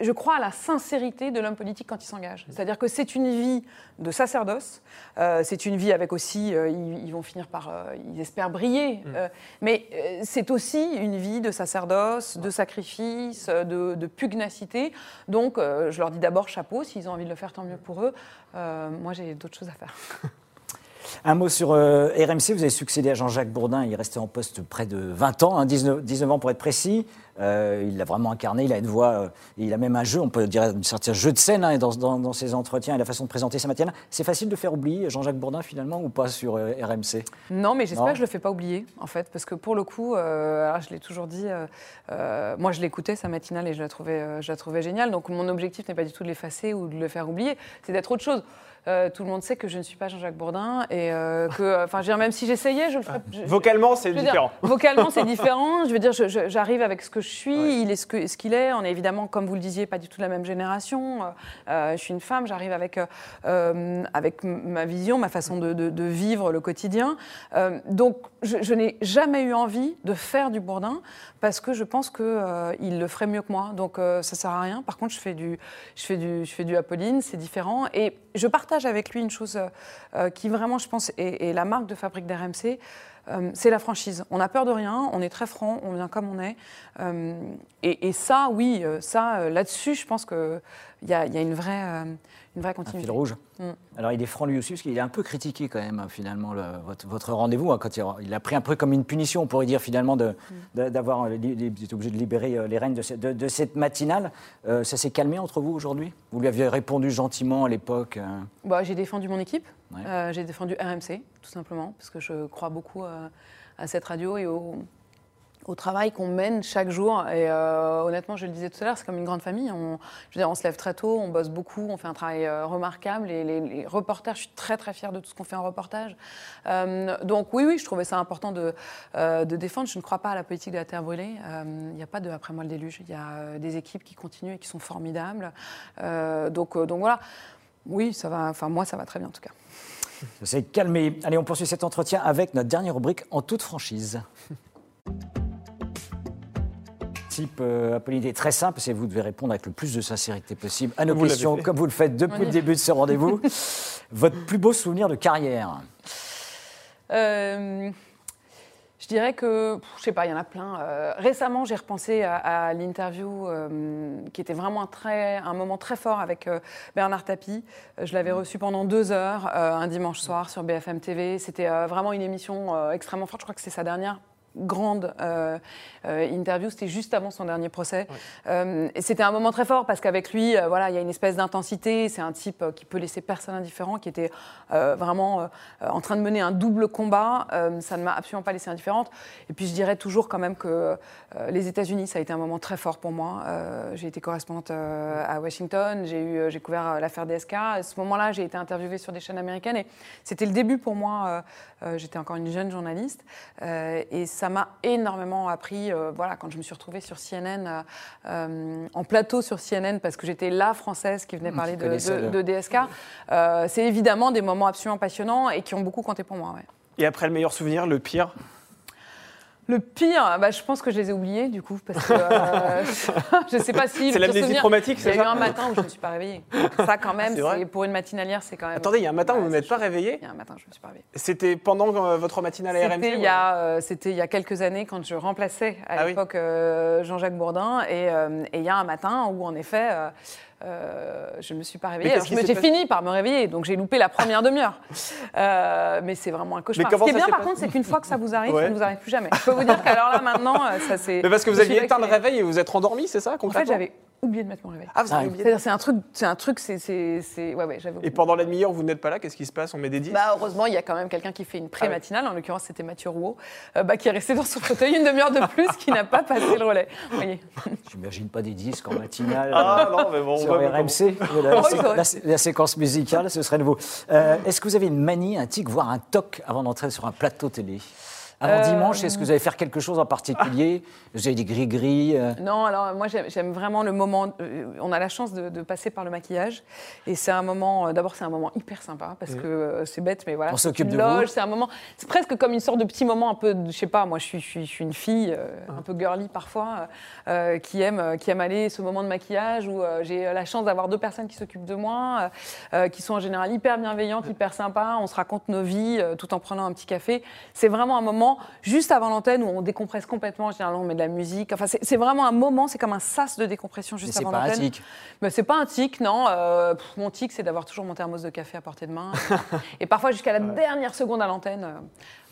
je crois à la sincérité de l'homme politique quand il s'engage. C'est-à-dire que c'est une vie de sacerdoce, euh, c'est une vie avec aussi, euh, ils, vont finir par, euh, ils espèrent briller, mm. mais c'est aussi une vie de sacerdoce, de sacrifice, de, de pugnacité. Donc je leur dis d'abord chapeau, s'ils ont envie de le faire, tant mieux pour eux. moi j'ai d'autres choses à faire. Un mot sur RMC, vous avez succédé à Jean-Jacques Bourdin, il restait en poste près de 20 ans, 19, hein, 19 ans pour être précis. Euh, il l'a vraiment incarné, il a une voix, euh, il a même un jeu, on peut dire un certain jeu de scène hein, dans, ses entretiens et la façon de présenter sa matière. C'est facile de faire oublier Jean-Jacques Bourdin finalement ou pas sur euh, RMC Non, mais j'espère que je ne le fais pas oublier en fait, parce que pour le coup, je l'ai toujours dit, moi je l'écoutais sa matinale et je la trouvais, je la trouvais géniale. Donc mon objectif n'est pas du tout de l'effacer ou de le faire oublier, c'est d'être autre chose. Euh, tout le monde sait que je ne suis pas Jean-Jacques Bourdin et euh, que, enfin, veux dire, même si j'essayais, je le ferais. je- Vocalement, c'est différent. dire, vocalement, c'est différent. Je veux dire, j'arrive avec ce que je suis, il est ce que- qu'il est. On est évidemment, comme vous le disiez, pas du tout de la même génération. Euh, euh, je suis une femme, j'arrive avec, euh, euh, avec ma vision, ma façon de, de- de vivre le quotidien. Euh, donc, je, je n'ai jamais eu envie de faire du Bourdin parce que je pense qu'il le ferait mieux que moi. Donc, euh, ça sert à rien. Par contre, je fais du, je fais du, je fais du Apolline, c'est différent. Et je partage avec lui une chose euh, euh, qui vraiment, je pense, est, la marque de fabrique d'RMC. Euh, c'est la franchise. On n'a peur de rien, on est très franc, on vient comme on est. Et, ça, oui, ça, là-dessus, je pense qu'il y a, a une, vraie, une vraie Un fil rouge. Mm. Alors il est franc lui aussi, parce qu'il est un peu critiqué quand même, finalement, le- votre, votre rendez-vous. hein, quand il, il a pris un peu comme une punition, on pourrait dire, finalement, de- de- d'avoir euh, li- été obligé de libérer euh, les rênes de, cette- de- de cette matinale. Euh, ça s'est calmé entre vous aujourd'hui? Vous lui aviez répondu gentiment à l'époque euh, Bah, j'ai défendu mon équipe, Ouais. Euh, j'ai défendu RMC, tout simplement, parce que je crois beaucoup euh, à cette radio et au, au travail qu'on mène chaque jour. Et euh, honnêtement, je le disais tout à l'heure, c'est comme une grande famille. On, je veux dire, on se lève très tôt, on bosse beaucoup, on fait un travail euh, remarquable. Et les, les reporters, je suis très très fière de tout ce qu'on fait en reportage. Euh, donc oui, oui, je trouvais ça important de, euh, de défendre. Je ne crois pas à la politique de la terre brûlée. Euh, Il n'y a pas de après moi le déluge. Il y a euh, des équipes qui continuent et qui sont formidables. Euh, donc, euh, donc voilà. Oui, ça va. Enfin, moi, ça va très bien en tout cas. Ça s'est calmé. Allez, on poursuit cet entretien avec notre dernière rubrique en toute franchise. Type euh, Apolline est très simple, c'est vous devez répondre avec le plus de sincérité possible à nos Vous questions, comme vous le faites depuis le début de ce rendez-vous. Votre plus beau souvenir de carrière Euh, je dirais que, je sais pas, il y en a plein. Euh, récemment, j'ai repensé à, à l'interview euh, qui était vraiment un, très, un moment très fort avec euh, Bernard Tapie. Je l'avais reçu pendant deux heures, euh, un dimanche soir sur BFM TV. C'était euh, vraiment une émission euh, extrêmement forte. Je crois que c'est sa dernière grande euh, euh, interview, c'était juste avant son dernier procès. Euh, et c'était un moment très fort parce qu'avec lui, voilà, il y a une espèce d'intensité. C'est un type qui peut laisser personne indifférent, qui était vraiment en train de mener un double combat. Ça ne m'a absolument pas laissé indifférente. Et puis je dirais toujours quand même que les États-Unis, ça a été un moment très fort pour moi. J'ai été correspondante à Washington, j'ai eu, j'ai couvert l'affaire DSK. À ce moment-là, j'ai été interviewée sur des chaînes américaines et c'était le début pour moi. J'étais encore une jeune journaliste et ça m'a énormément appris. euh, voilà, quand je me suis retrouvée sur CNN, euh, euh, en plateau sur CNN, parce que j'étais la française qui venait Mmh, parler de, DSK. Euh, c'est évidemment des moments absolument passionnants et qui ont beaucoup compté pour moi. ouais. Et après le meilleur souvenir, le pire? Le pire, bah, je pense que je les ai oubliés du coup, parce que euh, je sais pas si. C'est l'amnésie traumatique, Il y c'est a eu ça un matin où je me suis pas réveillée. Ça, quand même, C'est c'est pour une matinalière, c'est quand même. Attendez, il y a un matin où vous c'est n'êtes pas chaud. réveillé Il y a un matin, je me suis pas réveillée. C'était pendant euh, votre matinale à RMC C'était il, y a, euh, c'était il y a quelques années quand je remplaçais à Ah oui. l'époque euh, Jean-Jacques Bourdin. Et, et il y a un matin où, en effet, euh, je ne me suis pas réveillée. Alors, J'ai fini par me réveiller, donc j'ai loupé la première demi-heure. Euh, mais c'est vraiment un cauchemar. Ce qui est bien, par contre, c'est qu'une fois que ça vous arrive, Ouais. ça ne vous arrive plus jamais. Je peux vous dire qu'alors là, maintenant, euh, ça c'est. Mais parce que vous aviez éteint le réveil et vous êtes rendormi, c'est ça En fait, j'avais oublié de mettre mon réveil. Ah, vous avez Ah, oublié C'est-à-dire, c'est un truc, c'est un truc, c'est, c'est, c'est- ouais, ouais, j'avais Et pendant la demi-heure, vous n'êtes pas là, qu'est-ce qui se passe? On met des 10 Bah, heureusement, il y a quand même quelqu'un qui fait une pré-matinale, en l'occurrence c'était Mathieu Rouault, euh, bah, qui est resté dans son fauteuil une demi-heure de plus, qui n'a pas passé le relais. Vous voyez. J'imagine pas des disques en matinale. Ah non, mais bon, on Sur RMC, la séquence musicale, ce serait nouveau. Euh, est-ce que vous avez une manie, un tic, voire un toc avant d'entrer sur un plateau télé? Avant Euh, dimanche, est-ce que vous allez faire quelque chose en particulier? Vous avez des gris-gris euh, Non, alors moi j'aime vraiment le moment. euh, on a la chance de, de passer par le maquillage, et c'est un moment. D'abord, c'est un moment hyper sympa parce que c'est bête, mais voilà. On s'occupe de vous. loge, C'est un moment. C'est presque comme une sorte de petit moment un peu. Je sais pas. Moi, je suis, je suis, je suis une fille euh, un peu girly parfois, euh, qui aime, qui aime aller ce moment de maquillage où j'ai la chance d'avoir deux personnes qui s'occupent de moi, qui sont en général hyper bienveillantes, hyper sympas. On se raconte nos vies tout en prenant un petit café. C'est vraiment un moment juste avant l'antenne où on décompresse complètement. Généralement, on met de la musique. Enfin, c'est c'est vraiment un moment. C'est comme un sas de décompression Mais juste c'est avant pas un l'antenne. tic. Mais c'est pas un tic, non. Euh, pff, mon tic, c'est d'avoir toujours mon thermos de café à portée de main. et parfois jusqu'à la dernière seconde à l'antenne.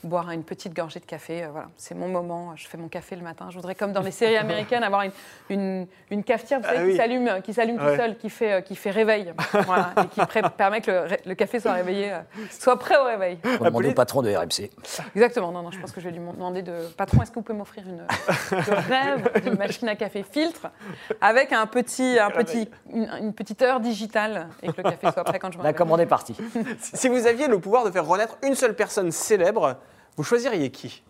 Euh, boire une petite gorgée de café. euh, voilà, c'est mon moment. Je fais mon café le matin. Je voudrais, comme dans les séries américaines, avoir une, une, une cafetière vous savez, Ah qui oui. s'allume, qui s'allume Ouais. tout seul, qui fait, euh, qui fait réveil, voilà, et qui permet que le, café soit réveillé, euh, soit prêt au réveil. On demande au patron de RMC. Exactement. Non, non, je pense que je vais lui demander de patron. Est-ce que vous pouvez m'offrir une rêve d'une machine à café filtre avec un petit, un petit, une, une petite heure digitale et que le café soit prêt quand je me La commande est partie. Si vous aviez le pouvoir de faire renaître une seule personne célèbre, vous choisiriez qui?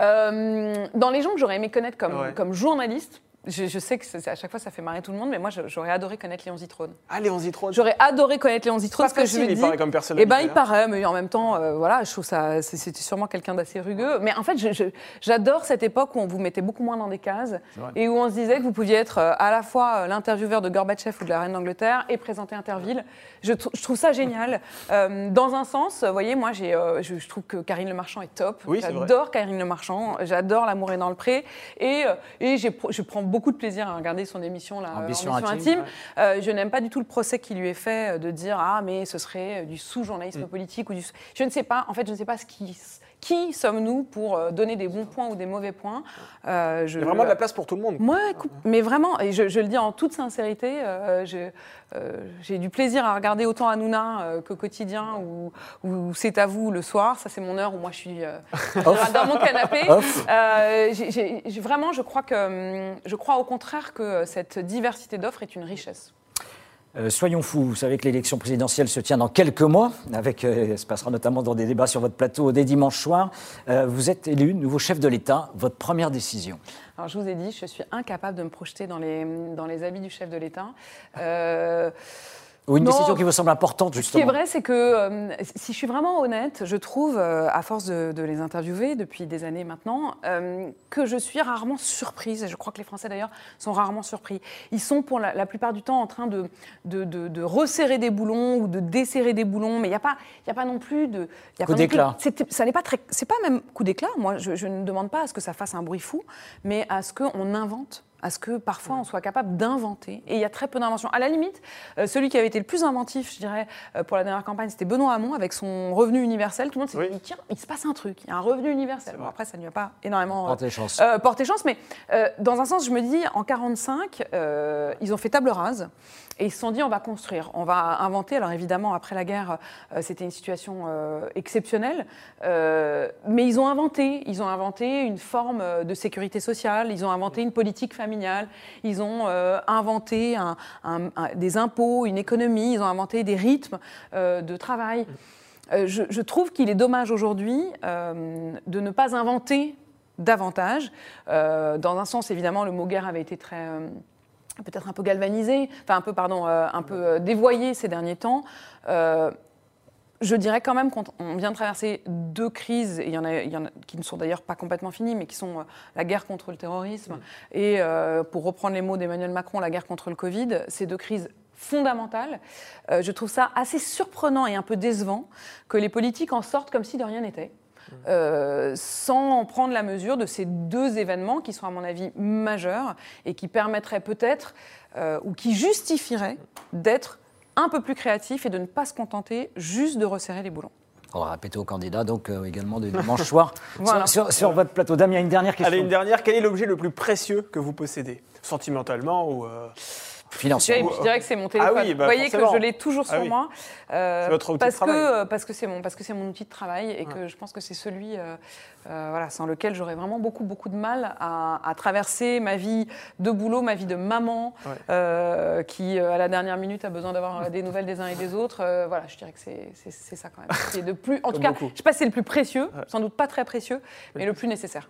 Euh, dans les gens que j'aurais aimé connaître comme, Ouais. comme journaliste, je, je sais que c'est- à chaque fois ça fait marrer tout le monde, mais moi j'aurais adoré connaître Léon Zitrone. Ah, Léon Zitrone. J'aurais adoré connaître Léon Zitrone parce que je me il dis. paraît comme personnalité. Eh ben, il paraît, mais en même temps, euh, voilà, je trouve ça, c'était sûrement quelqu'un d'assez rugueux. Mais en fait, j'adore cette époque où on vous mettait beaucoup moins dans des cases et où on se disait que vous pouviez être euh, à la fois l'intervieweur de Gorbatchev ou de la reine d'Angleterre et présenter Interville. Je, trou- je trouve ça génial. Euh, dans un sens, vous voyez, moi, euh, je, je trouve que Karine Le Marchand est top. Oui. J'adore Karine Le Marchand. J'adore L'amour est dans le pré. Et, euh, et je prends beaucoup de plaisir à regarder son émission, là, Ambition Ambition intime, intime. Euh, je n'aime pas du tout le procès qui lui est fait euh, de dire ah mais ce serait du sous-journalisme Mm. politique ou du je ne sais pas en fait je ne sais pas ce qui qui sommes-nous pour euh, donner des bons points ou des mauvais points Euh, je, Il y a vraiment de la place pour tout le monde. moi, mais vraiment, et je, je le dis en toute sincérité, euh, j'ai euh, du plaisir à regarder autant Hanouna que Quotidien ou, ou C'est à vous le soir. Ça, c'est mon heure où moi je suis dans mon canapé. Vraiment, je crois, que, hum, je crois au contraire que cette diversité d'offres est une richesse. Euh, soyons fous, vous savez que l'élection présidentielle se tient dans quelques mois, avec, euh, se passera notamment dans des débats sur votre plateau dès dimanche soir. Euh, vous êtes élu nouveau chef de l'État. Votre première décision Alors, je vous ai dit, je suis incapable de me projeter dans les, dans les habits du chef de l'État. Ou une Non. décision qui vous semble importante, Ce qui est justement vrai, c'est que euh, si je suis vraiment honnête, je trouve, euh, à force de, de les interviewer depuis des années maintenant, euh, que je suis rarement surprise. Et je crois que les Français, d'ailleurs, sont rarement surpris. Ils sont, pour la, la plupart du temps, en train de, de, de- de resserrer des boulons ou de desserrer des boulons. Mais il n'y a, pas- il y a pas non plus de... il y a Coup d'éclat. c'est- Ça n'est pas très... C'est pas même coup d'éclat. Moi, je, je ne demande pas à ce que ça fasse un bruit fou, mais à ce qu'on invente à ce que parfois on soit capable d'inventer. Et il y a très peu d'inventions. À la limite, euh, celui qui avait été le plus inventif, je dirais, euh, pour la dernière campagne, c'était Benoît Hamon avec son revenu universel. Tout le monde s'est Oui. dit, tiens, il se passe un truc, il y a un revenu universel. Bon, après, ça ne lui a pas énormément euh, Portez chance. euh, porté chance, mais euh, dans un sens, je me dis, en 45, euh, ils ont fait table rase et ils se sont dit, on va construire, on va inventer. Alors évidemment, après la guerre, euh, c'était une situation euh, exceptionnelle, euh, mais ils ont inventé, ils ont inventé une forme de sécurité sociale, ils ont inventé une politique familiale, ils ont inventé des impôts, une économie, ils ont inventé des rythmes de travail. Je, trouve qu'il est dommage aujourd'hui de ne pas inventer davantage. Dans un sens, évidemment, le mot guerre avait été très peut-être un peu galvanisé, enfin un peu pardon, euh, un peu euh, dévoyé ces derniers temps. Euh, je dirais quand même qu'on on vient de traverser deux crises, et il y en a, il y en a qui ne sont d'ailleurs pas complètement finies, mais qui sont la guerre contre le terrorisme et, euh, pour reprendre les mots d'Emmanuel Macron, la guerre contre le Covid. Ces deux crises fondamentales. Euh, je trouve ça assez surprenant et un peu décevant que les politiques en sortent comme si de rien n'était. Euh, sans prendre la mesure de ces deux événements qui sont à mon avis majeurs et qui permettraient peut-être euh, ou qui justifieraient d'être un peu plus créatif et de ne pas se contenter juste de resserrer les boulons. On va répéter au candidat, donc euh, également de dimanche soir. Voilà. sur, sur- sur votre plateau, Damien, une dernière question. Allez, une dernière. Quel est l'objet le plus précieux que vous possédez? Sentimentalement ou. Je dirais, je dirais que c'est mon téléphone. Ah oui, bah Vous voyez que je l'ai toujours sur Ah oui. moi. euh, C'est votre outil de parce travail. que euh, parce que c'est mon parce que c'est mon outil de travail et que je pense que c'est celui euh, euh, voilà sans lequel j'aurais vraiment beaucoup beaucoup de mal à, à traverser ma vie de boulot, ma vie de maman Ouais. euh, qui à la dernière minute a besoin d'avoir des nouvelles des uns et des autres. Euh, voilà, je dirais que c'est ça quand même. C'est de plus en tout cas, beaucoup. je sais pas si c'est le plus précieux, sans doute pas très précieux, mais le plus nécessaire.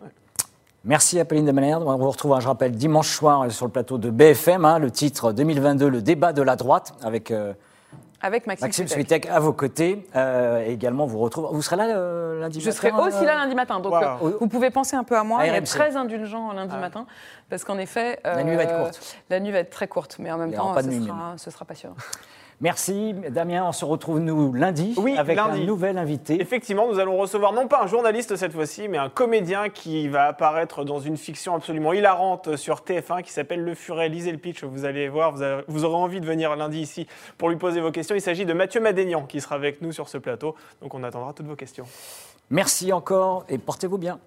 Merci Apolline de Malherbe. On vous retrouvera, je rappelle, dimanche soir euh, sur le plateau de BFM, hein, le titre 2022, le débat de la droite, avec euh, Avec Maxime, Maxime Switek. Switek à vos côtés. Euh, et également, vous retrouve. Vous serez là euh, lundi Je matin serai aussi là lundi matin, donc Wow. euh, vous pouvez penser un peu à moi et très indulgent lundi matin, parce qu'en effet, La nuit va être courte. La nuit va être très courte, mais en même temps, ce sera, ce sera passionnant. Merci Damien. On se retrouve nous lundi Oui, avec lundi. un nouvel invité. Effectivement, nous allons recevoir non pas un journaliste cette fois-ci, mais un comédien qui va apparaître dans une fiction absolument hilarante sur TF1 qui s'appelle Le Furet. Lisez le pitch, vous allez voir, vous, avez- vous aurez envie de venir lundi ici pour lui poser vos questions. Il s'agit de Mathieu Madénian qui sera avec nous sur ce plateau, donc on attendra toutes vos questions. Merci encore et portez-vous bien.